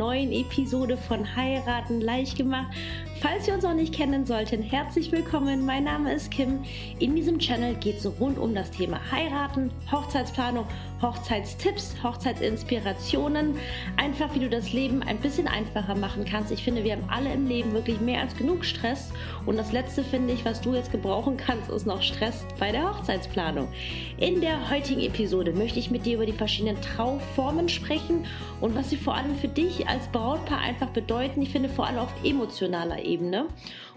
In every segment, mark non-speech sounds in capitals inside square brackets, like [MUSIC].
neuen Episode von Heiraten leicht gemacht. Falls wir uns noch nicht kennen sollten, herzlich willkommen. Mein Name ist Kim. In diesem Channel geht es rund um das Thema Heiraten, Hochzeitsplanung, Hochzeitstipps, Hochzeitsinspirationen. Einfach, wie du das Leben ein bisschen einfacher machen kannst. Ich finde, wir haben alle im Leben wirklich mehr als genug Stress. Und das Letzte, finde ich, was du jetzt gebrauchen kannst, ist noch Stress bei der Hochzeitsplanung. In der heutigen Episode möchte ich mit dir über die verschiedenen Trauformen sprechen und was sie vor allem für dich als Brautpaar einfach bedeuten. Ich finde vor allem auf emotionaler Ebene. Ebene.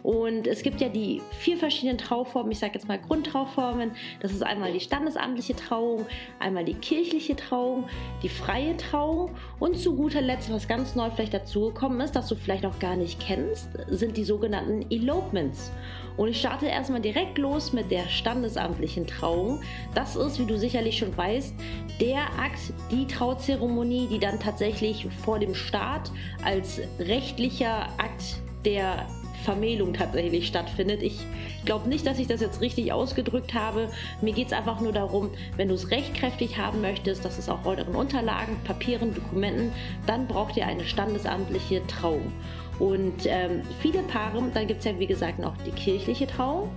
Und es gibt ja die vier verschiedenen Trauformen, ich sage jetzt mal Grundtrauformen. Das ist einmal die standesamtliche Trauung, einmal die kirchliche Trauung, die freie Trauung und zu guter Letzt, was ganz neu vielleicht dazugekommen ist, das du vielleicht noch gar nicht kennst, sind die sogenannten Elopements. Und ich starte erstmal direkt los mit der standesamtlichen Trauung. Das ist, wie du sicherlich schon weißt, der Akt, die Trauzeremonie, die dann tatsächlich vor dem Start als rechtlicher Akt der Vermählung tatsächlich stattfindet. Ich glaube nicht, dass ich das jetzt richtig ausgedrückt habe. Mir geht es einfach nur darum, wenn du es rechtkräftig haben möchtest, das ist auch euren Unterlagen, Papieren, Dokumenten, dann braucht ihr eine standesamtliche Trauung. Und ähm, viele Paare, dann gibt es ja wie gesagt noch die kirchliche Trauung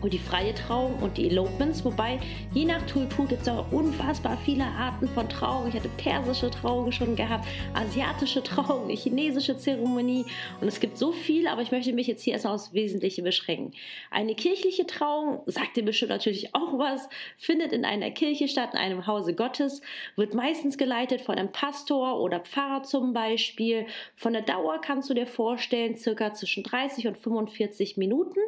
und die freie Trauung und die Elopements. Wobei je nach Kultur gibt es auch unfassbar viele Arten von Trauung. Ich hatte persische Trauung schon gehabt, asiatische Trauung, eine chinesische Zeremonie und es gibt so viel, aber ich möchte mich jetzt hier erstmal aufs Wesentliche beschränken. Eine kirchliche Trauung, sagt dir bestimmt natürlich auch was, findet in einer Kirche statt, in einem Hause Gottes, wird meistens geleitet von einem Pastor oder Pfarrer zum Beispiel. Von der Dauer kannst du dir vorstellen, circa zwischen 30 und 45 Minuten.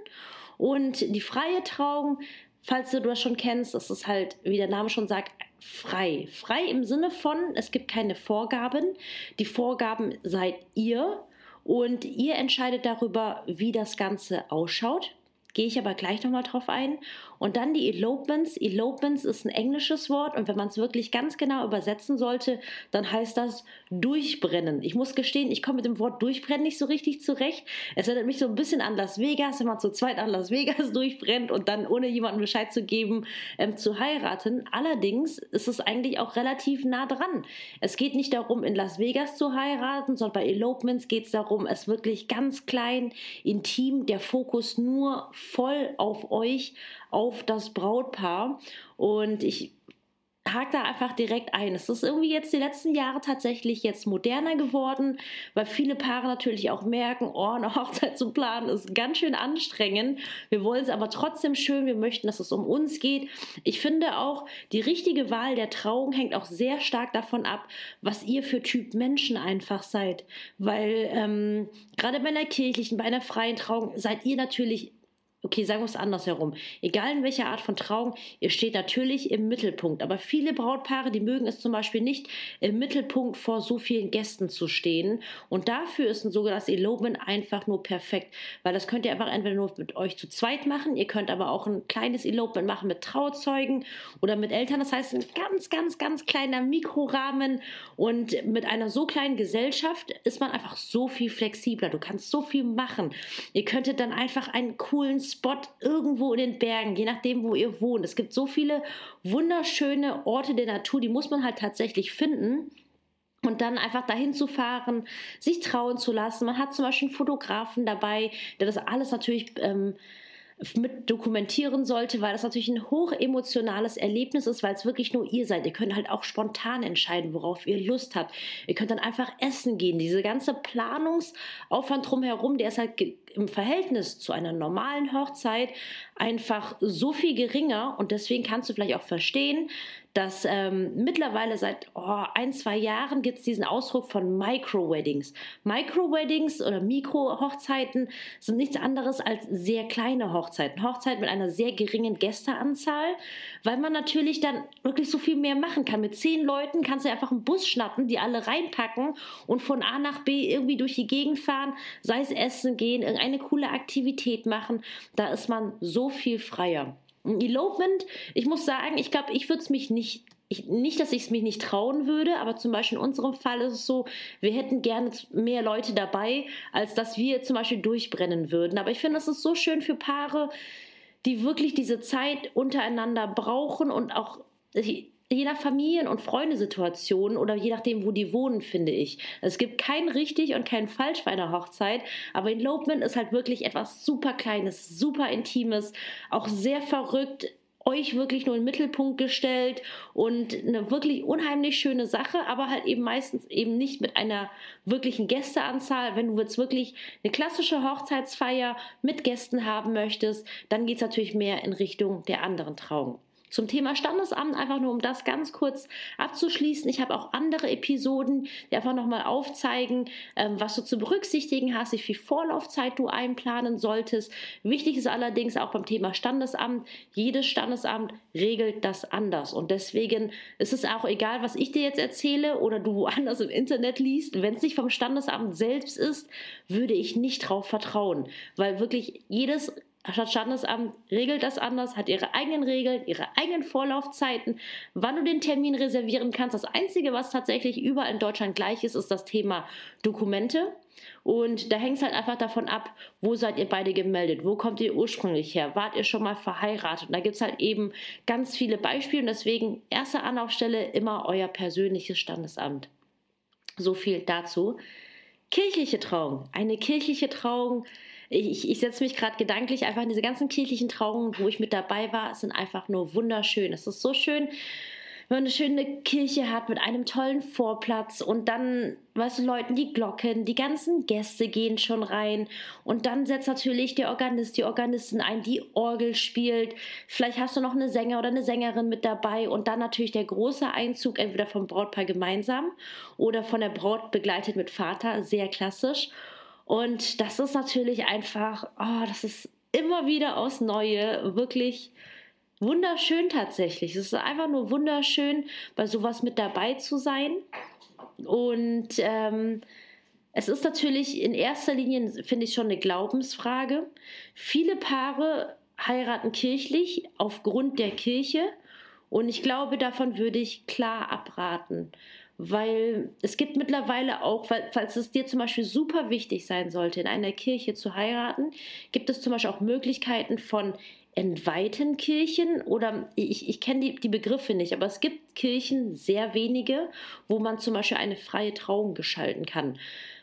Und die freie Trauung, falls du das schon kennst, das ist halt, wie der Name schon sagt, frei. Frei im Sinne von, es gibt keine Vorgaben. Die Vorgaben seid ihr und ihr entscheidet darüber, wie das Ganze ausschaut. Gehe ich aber gleich nochmal drauf ein. Und dann die Elopements. Elopements ist ein englisches Wort und wenn man es wirklich ganz genau übersetzen sollte, dann heißt das durchbrennen. Ich muss gestehen, ich komme mit dem Wort durchbrennen nicht so richtig zurecht. Es erinnert mich so ein bisschen an Las Vegas, wenn man zu zweit an Las Vegas [LAUGHS] durchbrennt und dann ohne jemandem Bescheid zu geben ähm, zu heiraten. Allerdings ist es eigentlich auch relativ nah dran. Es geht nicht darum, in Las Vegas zu heiraten, sondern bei Elopements geht es darum, es wirklich ganz klein, intim, der Fokus nur voll auf euch, auf das Brautpaar. Und ich hake da einfach direkt ein. Es ist irgendwie jetzt die letzten Jahre tatsächlich jetzt moderner geworden, weil viele Paare natürlich auch merken, oh, eine [LAUGHS] Hochzeit zu planen ist ganz schön anstrengend. Wir wollen es aber trotzdem schön. Wir möchten, dass es um uns geht. Ich finde auch, die richtige Wahl der Trauung hängt auch sehr stark davon ab, was ihr für Typ Menschen einfach seid. Weil ähm, gerade bei einer kirchlichen, bei einer freien Trauung seid ihr natürlich okay, sagen wir es andersherum. Egal in welcher Art von Trauung, ihr steht natürlich im Mittelpunkt. Aber viele Brautpaare, die mögen es zum Beispiel nicht, im Mittelpunkt vor so vielen Gästen zu stehen. Und dafür ist ein sogenanntes Elopement einfach nur perfekt. Weil das könnt ihr einfach entweder nur mit euch zu zweit machen, ihr könnt aber auch ein kleines Elopement machen mit Trauzeugen oder mit Eltern. Das heißt, ein ganz, ganz, ganz kleiner Mikrorahmen. Und mit einer so kleinen Gesellschaft ist man einfach so viel flexibler. Du kannst so viel machen. Ihr könntet dann einfach einen coolen Spot irgendwo in den Bergen, je nachdem, wo ihr wohnt. Es gibt so viele wunderschöne Orte der Natur, die muss man halt tatsächlich finden. Und dann einfach dahin zu fahren, sich trauen zu lassen. Man hat zum Beispiel einen Fotografen dabei, der das alles natürlich ähm, mit dokumentieren sollte, weil das natürlich ein hochemotionales Erlebnis ist, weil es wirklich nur ihr seid. Ihr könnt halt auch spontan entscheiden, worauf ihr Lust habt. Ihr könnt dann einfach essen gehen. Diese ganze Planungsaufwand drumherum, der ist halt im Verhältnis zu einer normalen Hochzeit einfach so viel geringer und deswegen kannst du vielleicht auch verstehen, dass ähm, mittlerweile seit oh, ein, zwei Jahren gibt es diesen Ausdruck von Micro-Weddings. Micro-Weddings oder Mikro-Hochzeiten sind nichts anderes als sehr kleine Hochzeiten. Hochzeiten mit einer sehr geringen Gästeanzahl, weil man natürlich dann wirklich so viel mehr machen kann. Mit zehn Leuten kannst du einfach einen Bus schnappen, die alle reinpacken und von A nach B irgendwie durch die Gegend fahren, sei es essen gehen, irgendeine coole Aktivität machen. Da ist man so viel freier. Elopement, ich muss sagen, ich glaube, ich würde es mich nicht ich, nicht, dass ich es mich nicht trauen würde, aber zum Beispiel in unserem Fall ist es so, wir hätten gerne mehr Leute dabei, als dass wir zum Beispiel durchbrennen würden. Aber ich finde, es ist so schön für Paare, die wirklich diese Zeit untereinander brauchen und auch je nach Familien- und Freundesituation oder je nachdem, wo die wohnen, finde ich. Es gibt kein richtig und kein falsch bei einer Hochzeit, aber Elopement ist halt wirklich etwas super Kleines, super Intimes, auch sehr verrückt, euch wirklich nur in den Mittelpunkt gestellt und eine wirklich unheimlich schöne Sache, aber halt eben meistens eben nicht mit einer wirklichen Gästeanzahl. Wenn du jetzt wirklich eine klassische Hochzeitsfeier mit Gästen haben möchtest, dann geht es natürlich mehr in Richtung der anderen Trauung. Zum Thema Standesamt, einfach nur um das ganz kurz abzuschließen. Ich habe auch andere Episoden, die einfach nochmal aufzeigen, ähm, was du zu berücksichtigen hast, wie viel Vorlaufzeit du einplanen solltest. Wichtig ist allerdings auch beim Thema Standesamt, jedes Standesamt regelt das anders. Und deswegen ist es auch egal, was ich dir jetzt erzähle oder du woanders im Internet liest. Wenn es nicht vom Standesamt selbst ist, würde ich nicht darauf vertrauen, weil wirklich jedes Standesamt regelt das anders, hat ihre eigenen Regeln, ihre eigenen Vorlaufzeiten, wann du den Termin reservieren kannst. Das Einzige, was tatsächlich überall in Deutschland gleich ist, ist das Thema Dokumente. Und da hängt es halt einfach davon ab, wo seid ihr beide gemeldet, wo kommt ihr ursprünglich her, wart ihr schon mal verheiratet. Und da gibt es halt eben ganz viele Beispiele und deswegen erste Anlaufstelle immer euer persönliches Standesamt. So viel dazu. Kirchliche Trauung. Eine kirchliche Trauung ich, ich setze mich gerade gedanklich einfach in diese ganzen kirchlichen Trauungen, wo ich mit dabei war, sind einfach nur wunderschön. Es ist so schön, wenn man eine schöne Kirche hat mit einem tollen Vorplatz und dann, weißt du, Leuten die Glocken, die ganzen Gäste gehen schon rein und dann setzt natürlich der Organist, die Organistin ein, die Orgel spielt. Vielleicht hast du noch eine Sänger oder eine Sängerin mit dabei und dann natürlich der große Einzug, entweder vom Brautpaar gemeinsam oder von der Braut begleitet mit Vater, sehr klassisch. Und das ist natürlich einfach, oh, das ist immer wieder aufs Neue wirklich wunderschön tatsächlich. Es ist einfach nur wunderschön, bei sowas mit dabei zu sein. Und ähm, es ist natürlich in erster Linie, finde ich, schon eine Glaubensfrage. Viele Paare heiraten kirchlich aufgrund der Kirche. Und ich glaube, davon würde ich klar abraten weil es gibt mittlerweile auch, falls es dir zum Beispiel super wichtig sein sollte, in einer Kirche zu heiraten, gibt es zum Beispiel auch Möglichkeiten von entweihten Kirchen oder ich, ich kenne die, die Begriffe nicht, aber es gibt Kirchen, sehr wenige, wo man zum Beispiel eine freie Trauung geschalten kann.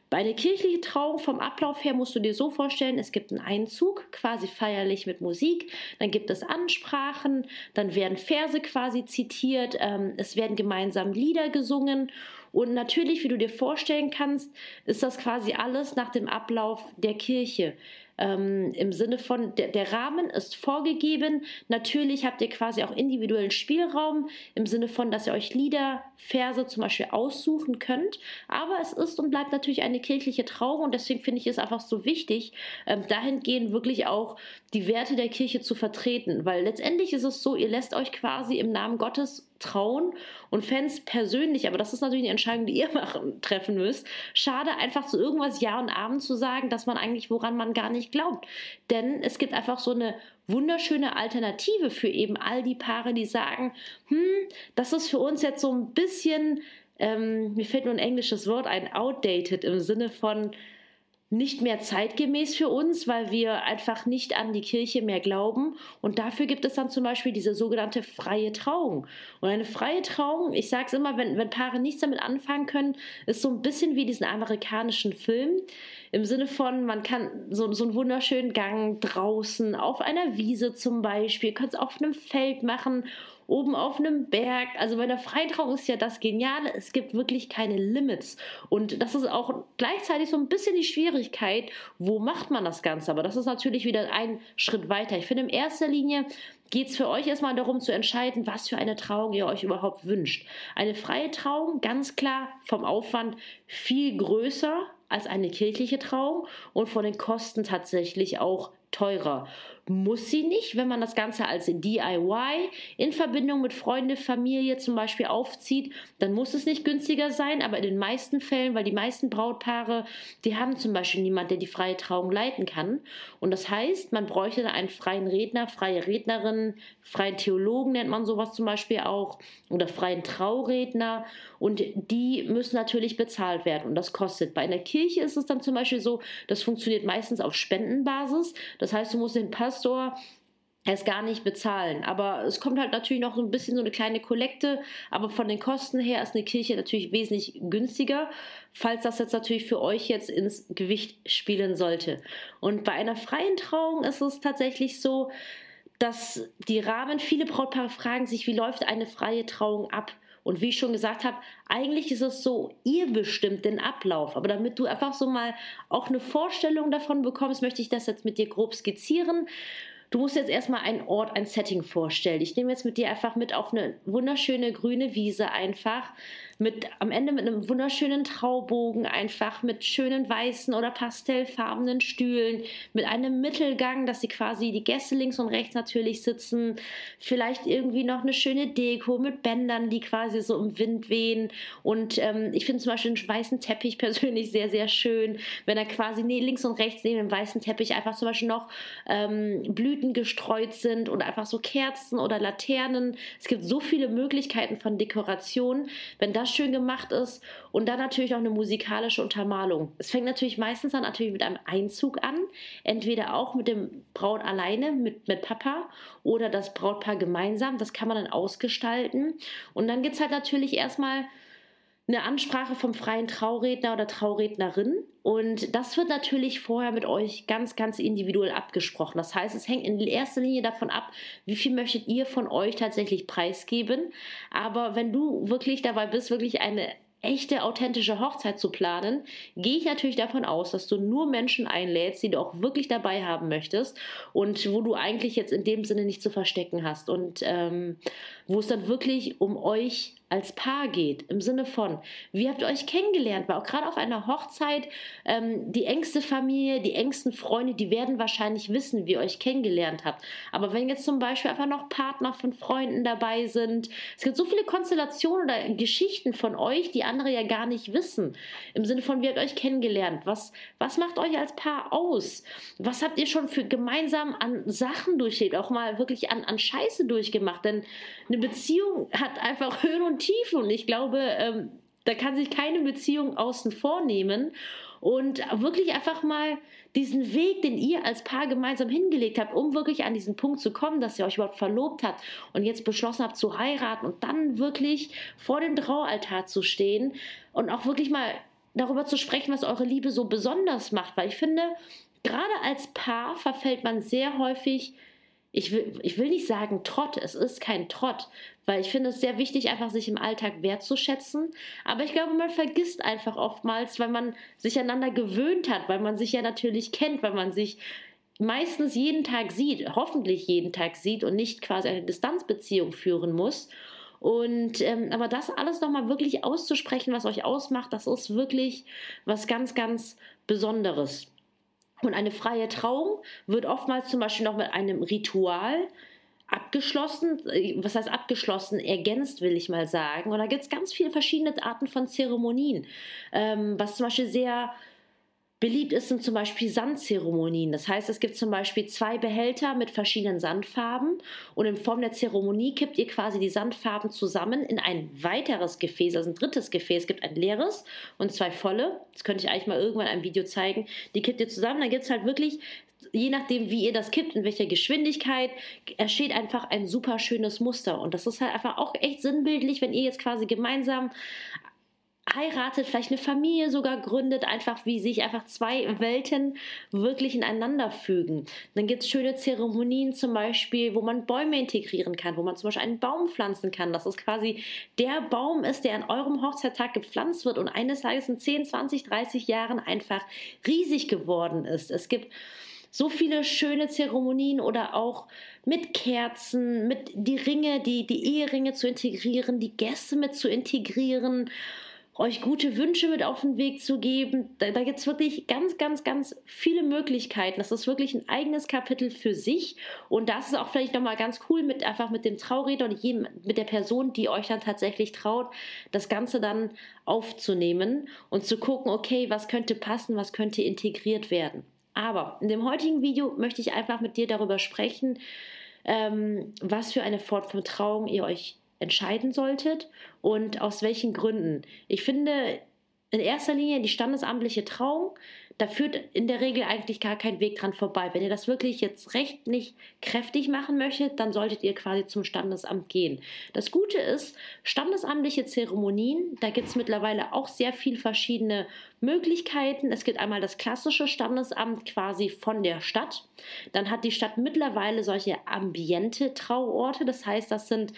Bei einer kirchlichen Trauung vom Ablauf her musst du dir so vorstellen, es gibt einen Einzug, quasi feierlich mit Musik, dann gibt es Ansprachen, dann werden Verse quasi zitiert, ähm, es werden gemeinsam Lieder gesungen und natürlich, wie du dir vorstellen kannst, ist das quasi alles nach dem Ablauf der Kirche ähm, im Sinne von, der, der Rahmen ist vorgegeben. Natürlich habt ihr quasi auch individuellen Spielraum im Sinne von, dass ihr euch Lieder, Verse zum Beispiel aussuchen könnt. Aber es ist und bleibt natürlich eine kirchliche Trauung und deswegen finde ich es einfach so wichtig, ähm, dahingehend wirklich auch die Werte der Kirche zu vertreten, weil letztendlich ist es so, ihr lässt euch quasi im Namen Gottes trauen und Fans persönlich, aber das ist natürlich eine Entscheidung, die ihr [LAUGHS] machen, treffen müsst. Schade, einfach zu irgendwas Ja und Abend zu sagen, dass man eigentlich, woran man gar nicht glaubt. Denn es gibt einfach so eine wunderschöne Alternative für eben all die Paare, die sagen, hm, das ist für uns jetzt so ein bisschen, ähm, mir fällt nur ein englisches Wort ein, outdated im Sinne von, nicht mehr zeitgemäß für uns, weil wir einfach nicht an die Kirche mehr glauben. Und dafür gibt es dann zum Beispiel diese sogenannte freie Trauung. Und eine freie Trauung, ich sage es immer, wenn, wenn Paare nichts damit anfangen können, ist so ein bisschen wie diesen amerikanischen Film. Im Sinne von, man kann so, so einen wunderschönen Gang draußen auf einer Wiese zum Beispiel, kann es auf einem Feld machen oben auf einem Berg. Also bei der Freitrauung ist ja das Geniale, es gibt wirklich keine Limits. Und das ist auch gleichzeitig so ein bisschen die Schwierigkeit, wo macht man das Ganze? Aber das ist natürlich wieder ein Schritt weiter. Ich finde, in erster Linie geht es für euch erstmal darum zu entscheiden, was für eine Trauung ihr euch überhaupt wünscht. Eine freie Trauung, ganz klar vom Aufwand viel größer als eine kirchliche Trauung und von den Kosten tatsächlich auch teurer. Muss sie nicht, wenn man das Ganze als DIY in Verbindung mit Freunde, Familie zum Beispiel aufzieht, dann muss es nicht günstiger sein, aber in den meisten Fällen, weil die meisten Brautpaare, die haben zum Beispiel niemanden, der die freie Trauung leiten kann. Und das heißt, man bräuchte einen freien Redner, freie Rednerin, freien Theologen nennt man sowas zum Beispiel auch, oder freien Trauredner. Und die müssen natürlich bezahlt werden und das kostet. Bei einer Kirche ist es dann zum Beispiel so, das funktioniert meistens auf Spendenbasis. Das heißt, du musst den Pastor es gar nicht bezahlen. Aber es kommt halt natürlich noch so ein bisschen so eine kleine Kollekte, aber von den Kosten her ist eine Kirche natürlich wesentlich günstiger, falls das jetzt natürlich für euch jetzt ins Gewicht spielen sollte. Und bei einer freien Trauung ist es tatsächlich so, dass die Rahmen, viele Brautpaare fragen sich, wie läuft eine freie Trauung ab? Und wie ich schon gesagt habe, eigentlich ist es so, ihr bestimmt den Ablauf. Aber damit du einfach so mal auch eine Vorstellung davon bekommst, möchte ich das jetzt mit dir grob skizzieren. Du musst jetzt erstmal einen Ort, ein Setting vorstellen. Ich nehme jetzt mit dir einfach mit auf eine wunderschöne grüne Wiese einfach mit am Ende mit einem wunderschönen Traubogen einfach mit schönen weißen oder pastellfarbenen Stühlen, mit einem Mittelgang, dass sie quasi die Gäste links und rechts natürlich sitzen, vielleicht irgendwie noch eine schöne Deko mit Bändern, die quasi so im Wind wehen und ähm, ich finde zum Beispiel einen weißen Teppich [LAUGHS] persönlich sehr, sehr schön, wenn er quasi nee, links und rechts neben dem weißen Teppich einfach zum Beispiel noch ähm, Blüten gestreut sind und einfach so Kerzen oder Laternen. Es gibt so viele Möglichkeiten von Dekoration. Wenn das schön gemacht ist und dann natürlich auch eine musikalische Untermalung. Es fängt natürlich meistens dann natürlich mit einem Einzug an, entweder auch mit dem Braut alleine, mit, mit Papa oder das Brautpaar gemeinsam. Das kann man dann ausgestalten. Und dann gibt es halt natürlich erstmal eine Ansprache vom freien Trauredner oder Traurednerin. Und das wird natürlich vorher mit euch ganz, ganz individuell abgesprochen. Das heißt, es hängt in erster Linie davon ab, wie viel möchtet ihr von euch tatsächlich preisgeben. Aber wenn du wirklich dabei bist, wirklich eine echte, authentische Hochzeit zu planen, gehe ich natürlich davon aus, dass du nur Menschen einlädst, die du auch wirklich dabei haben möchtest und wo du eigentlich jetzt in dem Sinne nicht zu verstecken hast und ähm, wo es dann wirklich um euch als Paar geht, im Sinne von, wie habt ihr euch kennengelernt? Weil auch gerade auf einer Hochzeit, ähm, die engste Familie, die engsten Freunde, die werden wahrscheinlich wissen, wie ihr euch kennengelernt habt. Aber wenn jetzt zum Beispiel einfach noch Partner von Freunden dabei sind, es gibt so viele Konstellationen oder Geschichten von euch, die andere ja gar nicht wissen. Im Sinne von, wie habt ihr euch kennengelernt? Was, was macht euch als Paar aus? Was habt ihr schon für gemeinsam an Sachen durchlebt? Auch mal wirklich an, an Scheiße durchgemacht? Denn eine Beziehung hat einfach Höhen und und ich glaube, ähm, da kann sich keine Beziehung außen vor nehmen. Und wirklich einfach mal diesen Weg, den ihr als Paar gemeinsam hingelegt habt, um wirklich an diesen Punkt zu kommen, dass ihr euch überhaupt verlobt habt und jetzt beschlossen habt zu heiraten und dann wirklich vor dem Traualtar zu stehen und auch wirklich mal darüber zu sprechen, was eure Liebe so besonders macht, weil ich finde, gerade als Paar verfällt man sehr häufig ich will, ich will nicht sagen Trott, es ist kein Trott, weil ich finde es sehr wichtig, einfach sich im Alltag wertzuschätzen. Aber ich glaube, man vergisst einfach oftmals, weil man sich einander gewöhnt hat, weil man sich ja natürlich kennt, weil man sich meistens jeden Tag sieht, hoffentlich jeden Tag sieht und nicht quasi eine Distanzbeziehung führen muss. Und ähm, aber das alles nochmal wirklich auszusprechen, was euch ausmacht, das ist wirklich was ganz, ganz Besonderes. Und eine freie Trauung wird oftmals zum Beispiel noch mit einem Ritual abgeschlossen, äh, was heißt abgeschlossen, ergänzt, will ich mal sagen. Und da gibt es ganz viele verschiedene Arten von Zeremonien, ähm, was zum Beispiel sehr Beliebt ist sind zum Beispiel Sandzeremonien. Das heißt, es gibt zum Beispiel zwei Behälter mit verschiedenen Sandfarben und in Form der Zeremonie kippt ihr quasi die Sandfarben zusammen in ein weiteres Gefäß, also ein drittes Gefäß. Es gibt ein leeres und zwei volle. Das könnte ich eigentlich mal irgendwann in einem Video zeigen. Die kippt ihr zusammen. Dann gibt es halt wirklich je nachdem, wie ihr das kippt, in welcher Geschwindigkeit, entsteht einfach ein super schönes Muster. Und das ist halt einfach auch echt sinnbildlich, wenn ihr jetzt quasi gemeinsam heiratet, vielleicht eine Familie sogar gründet, einfach wie sich einfach zwei Welten wirklich ineinander fügen. Dann gibt es schöne Zeremonien zum Beispiel, wo man Bäume integrieren kann, wo man zum Beispiel einen Baum pflanzen kann, dass es quasi der Baum ist, der an eurem Hochzeittag gepflanzt wird und eines Tages in 10, 20, 30 Jahren einfach riesig geworden ist. Es gibt so viele schöne Zeremonien oder auch mit Kerzen, mit die Ringe, die, die Eheringe zu integrieren, die Gäste mit zu integrieren euch gute Wünsche mit auf den Weg zu geben. Da, da gibt es wirklich ganz, ganz, ganz viele Möglichkeiten. Das ist wirklich ein eigenes Kapitel für sich. Und das ist auch vielleicht nochmal ganz cool mit einfach mit dem Trauredner und jedem, mit der Person, die euch dann tatsächlich traut, das Ganze dann aufzunehmen und zu gucken, okay, was könnte passen, was könnte integriert werden. Aber in dem heutigen Video möchte ich einfach mit dir darüber sprechen, ähm, was für eine Form von Trauung ihr euch entscheiden solltet und aus welchen Gründen. Ich finde, in erster Linie die standesamtliche Trauung. Da führt in der Regel eigentlich gar kein Weg dran vorbei. Wenn ihr das wirklich jetzt rechtlich kräftig machen möchtet, dann solltet ihr quasi zum Standesamt gehen. Das Gute ist, standesamtliche Zeremonien, da gibt es mittlerweile auch sehr viele verschiedene Möglichkeiten. Es gibt einmal das klassische Standesamt quasi von der Stadt. Dann hat die Stadt mittlerweile solche ambiente Trauorte. Das heißt, das sind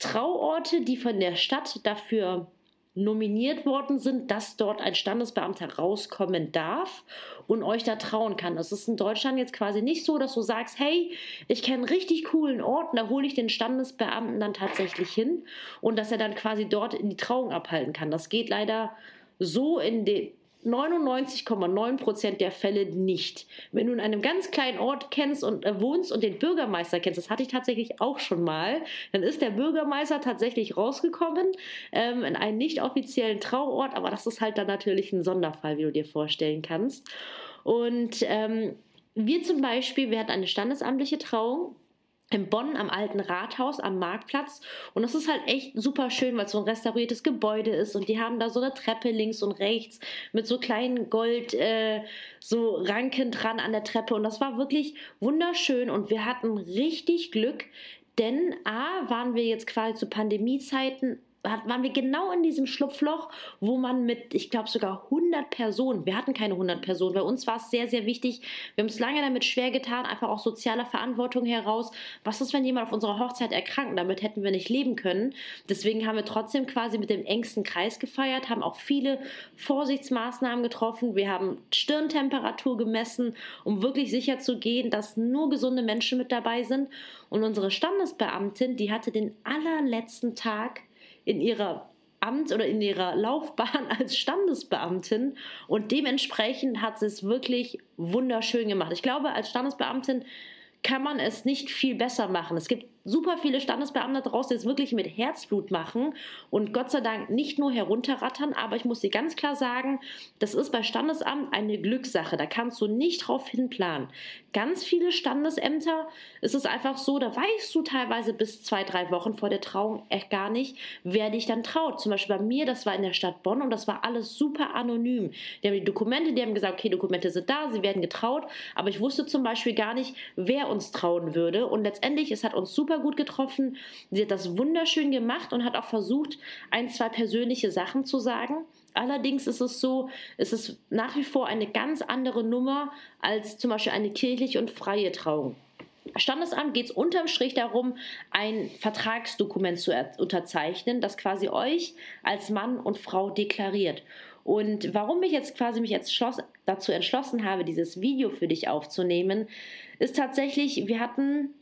Trauorte, die von der Stadt dafür nominiert worden sind, dass dort ein Standesbeamter rauskommen darf und euch da trauen kann. Das ist in Deutschland jetzt quasi nicht so, dass du sagst, hey, ich kenne richtig coolen Ort, da hole ich den Standesbeamten dann tatsächlich hin und dass er dann quasi dort in die Trauung abhalten kann. Das geht leider so in den 99,9% der Fälle nicht. Wenn du in einem ganz kleinen Ort kennst und äh, wohnst und den Bürgermeister kennst, das hatte ich tatsächlich auch schon mal, dann ist der Bürgermeister tatsächlich rausgekommen ähm, in einen nicht offiziellen Trauort, aber das ist halt dann natürlich ein Sonderfall, wie du dir vorstellen kannst. Und ähm, wir zum Beispiel, wir hatten eine standesamtliche Trauung in Bonn am alten Rathaus am Marktplatz. Und das ist halt echt super schön, weil es so ein restauriertes Gebäude ist und die haben da so eine Treppe links und rechts mit so kleinen Gold äh, so Ranken dran an der Treppe. Und das war wirklich wunderschön und wir hatten richtig Glück, denn A waren wir jetzt quasi zu Pandemiezeiten waren wir genau in diesem Schlupfloch, wo man mit, ich glaube sogar 100 Personen, wir hatten keine 100 Personen, bei uns war es sehr, sehr wichtig, wir haben es lange damit schwer getan, einfach auch sozialer Verantwortung heraus, was ist, wenn jemand auf unserer Hochzeit erkrankt, damit hätten wir nicht leben können. Deswegen haben wir trotzdem quasi mit dem engsten Kreis gefeiert, haben auch viele Vorsichtsmaßnahmen getroffen, wir haben Stirntemperatur gemessen, um wirklich sicher zu gehen, dass nur gesunde Menschen mit dabei sind. Und unsere Standesbeamtin, die hatte den allerletzten Tag in ihrer Amt oder in ihrer Laufbahn [LAUGHS] als Standesbeamtin und dementsprechend hat sie es wirklich wunderschön gemacht. Ich glaube, als Standesbeamtin kann man es nicht viel besser machen. Es gibt super viele Standesbeamte draußen, es wirklich mit Herzblut machen und Gott sei Dank nicht nur herunterrattern, aber ich muss dir ganz klar sagen, das ist bei Standesamt eine Glückssache. Da kannst du nicht drauf hinplanen. Ganz viele Standesämter ist es einfach so, da weißt du teilweise bis zwei, drei Wochen vor der Trauung echt gar nicht, wer dich dann traut. Zum Beispiel bei mir, das war in der Stadt Bonn und das war alles super anonym. Die haben die Dokumente, die haben gesagt, okay, Dokumente sind da, sie werden getraut, aber ich wusste zum Beispiel gar nicht, wer uns trauen würde und letztendlich, es hat uns super gut getroffen. Sie hat das wunderschön gemacht und hat auch versucht, ein, zwei persönliche Sachen zu sagen. Allerdings ist es so, es ist nach wie vor eine ganz andere Nummer als zum Beispiel eine kirchliche und freie Trauung. Standesamt geht es unterm Strich darum, ein Vertragsdokument zu unterzeichnen, das quasi euch als Mann und Frau deklariert. Und warum ich jetzt quasi mich jetzt dazu entschlossen habe, dieses Video für dich aufzunehmen, ist tatsächlich, wir hatten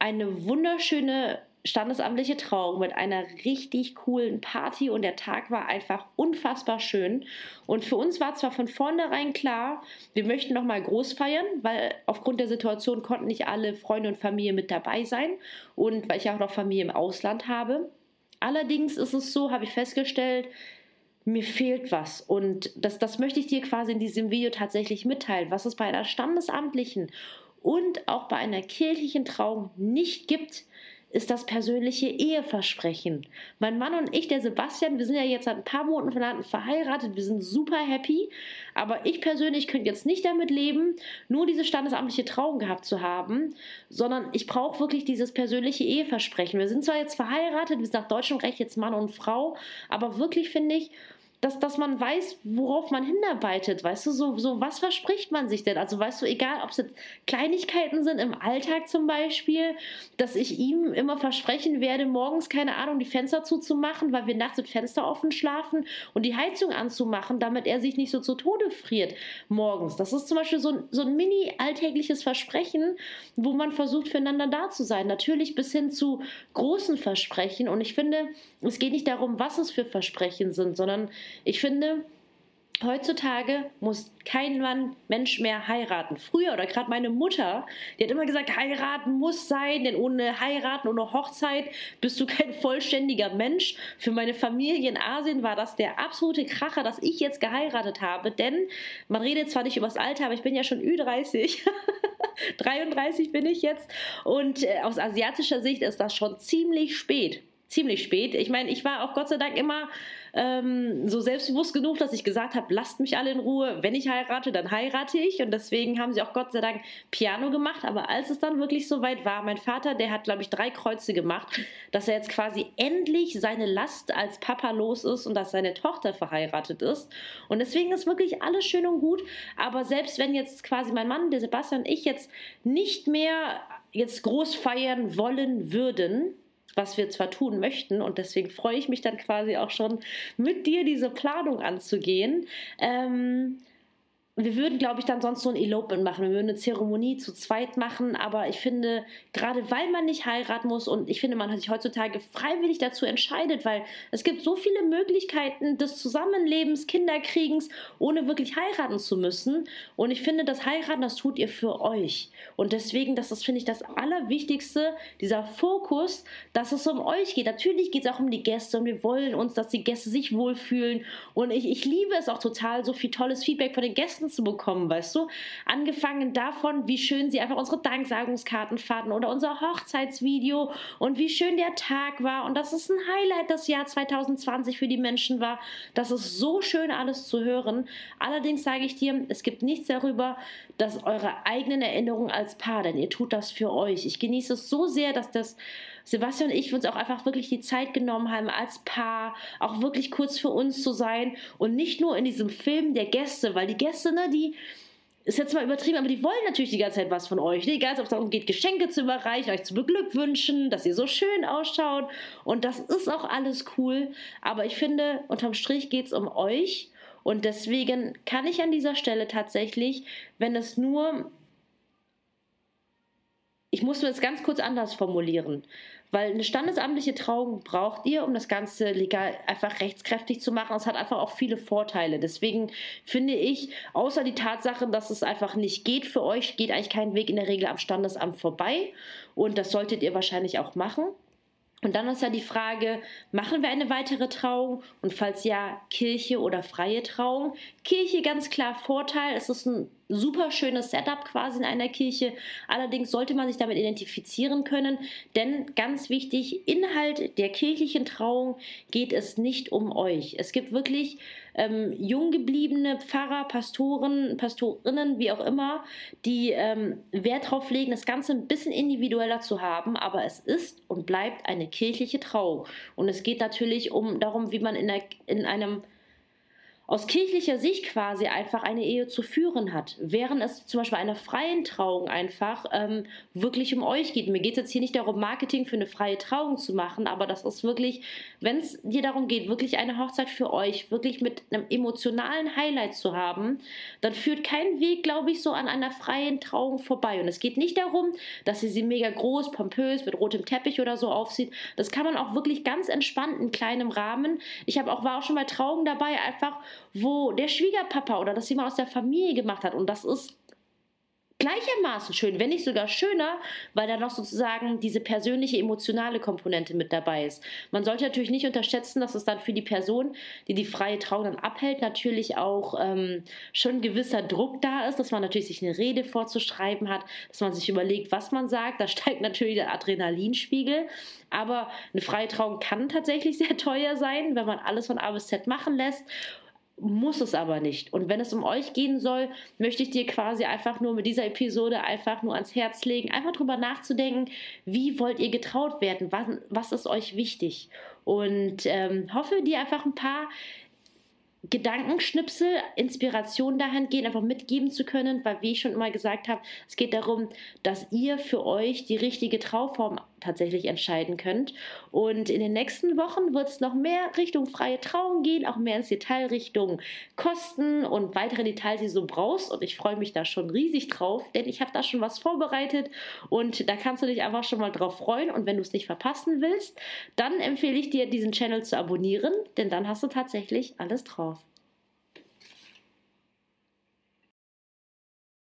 eine wunderschöne standesamtliche Trauung mit einer richtig coolen Party und der Tag war einfach unfassbar schön. Und für uns war zwar von vornherein klar, wir möchten noch mal groß feiern, weil aufgrund der Situation konnten nicht alle Freunde und Familie mit dabei sein und weil ich auch noch Familie im Ausland habe. Allerdings ist es so, habe ich festgestellt, mir fehlt was. Und das, das möchte ich dir quasi in diesem Video tatsächlich mitteilen, was es bei einer standesamtlichen und auch bei einer kirchlichen Trauung nicht gibt, ist das persönliche Eheversprechen. Mein Mann und ich, der Sebastian, wir sind ja jetzt seit ein paar Monaten verheiratet, wir sind super happy, aber ich persönlich könnte jetzt nicht damit leben, nur diese standesamtliche Trauung gehabt zu haben, sondern ich brauche wirklich dieses persönliche Eheversprechen. Wir sind zwar jetzt verheiratet, wir sind nach deutschem Recht jetzt Mann und Frau, aber wirklich finde ich, dass, dass man weiß, worauf man hinarbeitet. Weißt du, so, so was verspricht man sich denn? Also weißt du, egal ob es jetzt Kleinigkeiten sind im Alltag zum Beispiel, dass ich ihm immer versprechen werde, morgens, keine Ahnung, die Fenster zuzumachen, weil wir nachts mit Fenster offen schlafen und die Heizung anzumachen, damit er sich nicht so zu Tode friert morgens. Das ist zum Beispiel so ein, so ein mini alltägliches Versprechen, wo man versucht, füreinander da zu sein. Natürlich bis hin zu großen Versprechen. Und ich finde, es geht nicht darum, was es für Versprechen sind, sondern ich finde, Heutzutage muss kein Mann, Mensch mehr heiraten. Früher oder gerade meine Mutter, die hat immer gesagt, heiraten muss sein, denn ohne heiraten, ohne Hochzeit bist du kein vollständiger Mensch. Für meine Familie in Asien war das der absolute Kracher, dass ich jetzt geheiratet habe, denn man redet zwar nicht über das Alter, aber ich bin ja schon Ü30. 33 [LAUGHS] bin ich jetzt und äh, aus asiatischer Sicht ist das schon ziemlich spät ziemlich spät. Ich meine, ich war auch Gott sei Dank immer ähm, so selbstbewusst genug, dass ich gesagt habe, lasst mich alle in Ruhe. Wenn ich heirate, dann heirate ich. Und deswegen haben sie auch Gott sei Dank Piano gemacht. Aber als es dann wirklich so weit war, mein Vater, der hat, glaube ich, drei Kreuze gemacht, dass er jetzt quasi endlich seine Last als Papa los ist und dass seine Tochter verheiratet ist. Und deswegen ist wirklich alles schön und gut. Aber selbst wenn jetzt quasi mein Mann, der Sebastian und ich jetzt nicht mehr jetzt groß feiern wollen würden, was wir zwar tun möchten und deswegen freue ich mich dann quasi auch schon mit dir diese Planung anzugehen. Ähm, wir würden, glaube ich, dann sonst so ein Elopement machen. Wir würden eine Zeremonie zu zweit machen. Aber ich finde, gerade weil man nicht heiraten muss und ich finde, man hat sich heutzutage freiwillig dazu entscheidet, weil es gibt so viele Möglichkeiten des Zusammenlebens, Kinderkriegens, ohne wirklich heiraten zu müssen. Und ich finde, das Heiraten, das tut ihr für euch. Und deswegen, das ist, finde ich, das Allerwichtigste, dieser Fokus, dass es um euch geht. Natürlich geht es auch um die Gäste und wir wollen uns, dass die Gäste sich wohlfühlen. Und ich, ich liebe es auch total, so viel tolles Feedback von den Gästen zu bekommen, weißt du? Angefangen davon, wie schön sie einfach unsere Danksagungskarten fanden oder unser Hochzeitsvideo und wie schön der Tag war und dass es ein Highlight das Jahr 2020 für die Menschen war. Das ist so schön alles zu hören. Allerdings sage ich dir, es gibt nichts darüber, dass eure eigenen Erinnerungen als Paar, denn ihr tut das für euch. Ich genieße es so sehr, dass das Sebastian und ich uns auch einfach wirklich die Zeit genommen haben, als Paar auch wirklich kurz für uns zu sein und nicht nur in diesem Film der Gäste, weil die Gäste, ne, die ist jetzt mal übertrieben, aber die wollen natürlich die ganze Zeit was von euch. Ne? Egal, ob es darum geht, Geschenke zu überreichen, euch zu beglückwünschen, dass ihr so schön ausschaut. Und das ist auch alles cool. Aber ich finde, unterm Strich geht es um euch. Und deswegen kann ich an dieser Stelle tatsächlich, wenn es nur ich muss es ganz kurz anders formulieren, weil eine standesamtliche Trauung braucht ihr, um das Ganze legal einfach rechtskräftig zu machen. Es hat einfach auch viele Vorteile. Deswegen finde ich, außer die Tatsache, dass es einfach nicht geht für euch, geht eigentlich kein Weg in der Regel am Standesamt vorbei. Und das solltet ihr wahrscheinlich auch machen. Und dann ist ja die Frage, machen wir eine weitere Trauung? Und falls ja, Kirche oder freie Trauung? Kirche ganz klar Vorteil, es ist ein super schönes Setup quasi in einer Kirche. Allerdings sollte man sich damit identifizieren können, denn ganz wichtig, Inhalt der kirchlichen Trauung geht es nicht um euch. Es gibt wirklich ähm, jung gebliebene Pfarrer, Pastoren, Pastorinnen, wie auch immer, die ähm, Wert darauf legen, das Ganze ein bisschen individueller zu haben, aber es ist und bleibt eine kirchliche Trauung. Und es geht natürlich um darum, wie man in, der, in einem aus kirchlicher Sicht quasi einfach eine Ehe zu führen hat, während es zum Beispiel einer freien Trauung einfach ähm, wirklich um euch geht. Mir geht es jetzt hier nicht darum, Marketing für eine freie Trauung zu machen, aber das ist wirklich, wenn es dir darum geht, wirklich eine Hochzeit für euch, wirklich mit einem emotionalen Highlight zu haben, dann führt kein Weg, glaube ich, so an einer freien Trauung vorbei. Und es geht nicht darum, dass ihr sie mega groß, pompös, mit rotem Teppich oder so aufzieht. Das kann man auch wirklich ganz entspannt in kleinem Rahmen. Ich habe auch, war auch schon bei Trauungen dabei, einfach wo der Schwiegerpapa oder das jemand aus der Familie gemacht hat. Und das ist gleichermaßen schön, wenn nicht sogar schöner, weil da noch sozusagen diese persönliche emotionale Komponente mit dabei ist. Man sollte natürlich nicht unterschätzen, dass es dann für die Person, die die freie Trauung dann abhält, natürlich auch ähm, schon gewisser Druck da ist, dass man natürlich sich eine Rede vorzuschreiben hat, dass man sich überlegt, was man sagt. Da steigt natürlich der Adrenalinspiegel. Aber eine freie Trauung kann tatsächlich [LAUGHS] sehr teuer sein, wenn man alles von A bis Z machen lässt muss es aber nicht. Und wenn es um euch gehen soll, möchte ich dir quasi einfach nur mit dieser Episode einfach nur ans Herz legen, einfach drüber nachzudenken, wie wollt ihr getraut werden, was, was ist euch wichtig. Und ähm, hoffe dir einfach ein paar Gedankenschnipsel, Inspiration dahingehend einfach mitgeben zu können, weil wie ich schon immer gesagt habe, es geht darum, dass ihr für euch die richtige Trauform tatsächlich entscheiden könnt. Und in den nächsten Wochen wird es noch mehr Richtung freie Trauung gehen, auch mehr ins Detail Richtung Kosten und weitere Details, die du so brauchst. Und ich freue mich da schon riesig drauf, denn ich habe da schon was vorbereitet und da kannst du dich einfach schon mal drauf freuen. Und wenn du es nicht verpassen willst, dann empfehle ich dir, diesen Channel zu abonnieren, denn dann hast du tatsächlich alles drauf.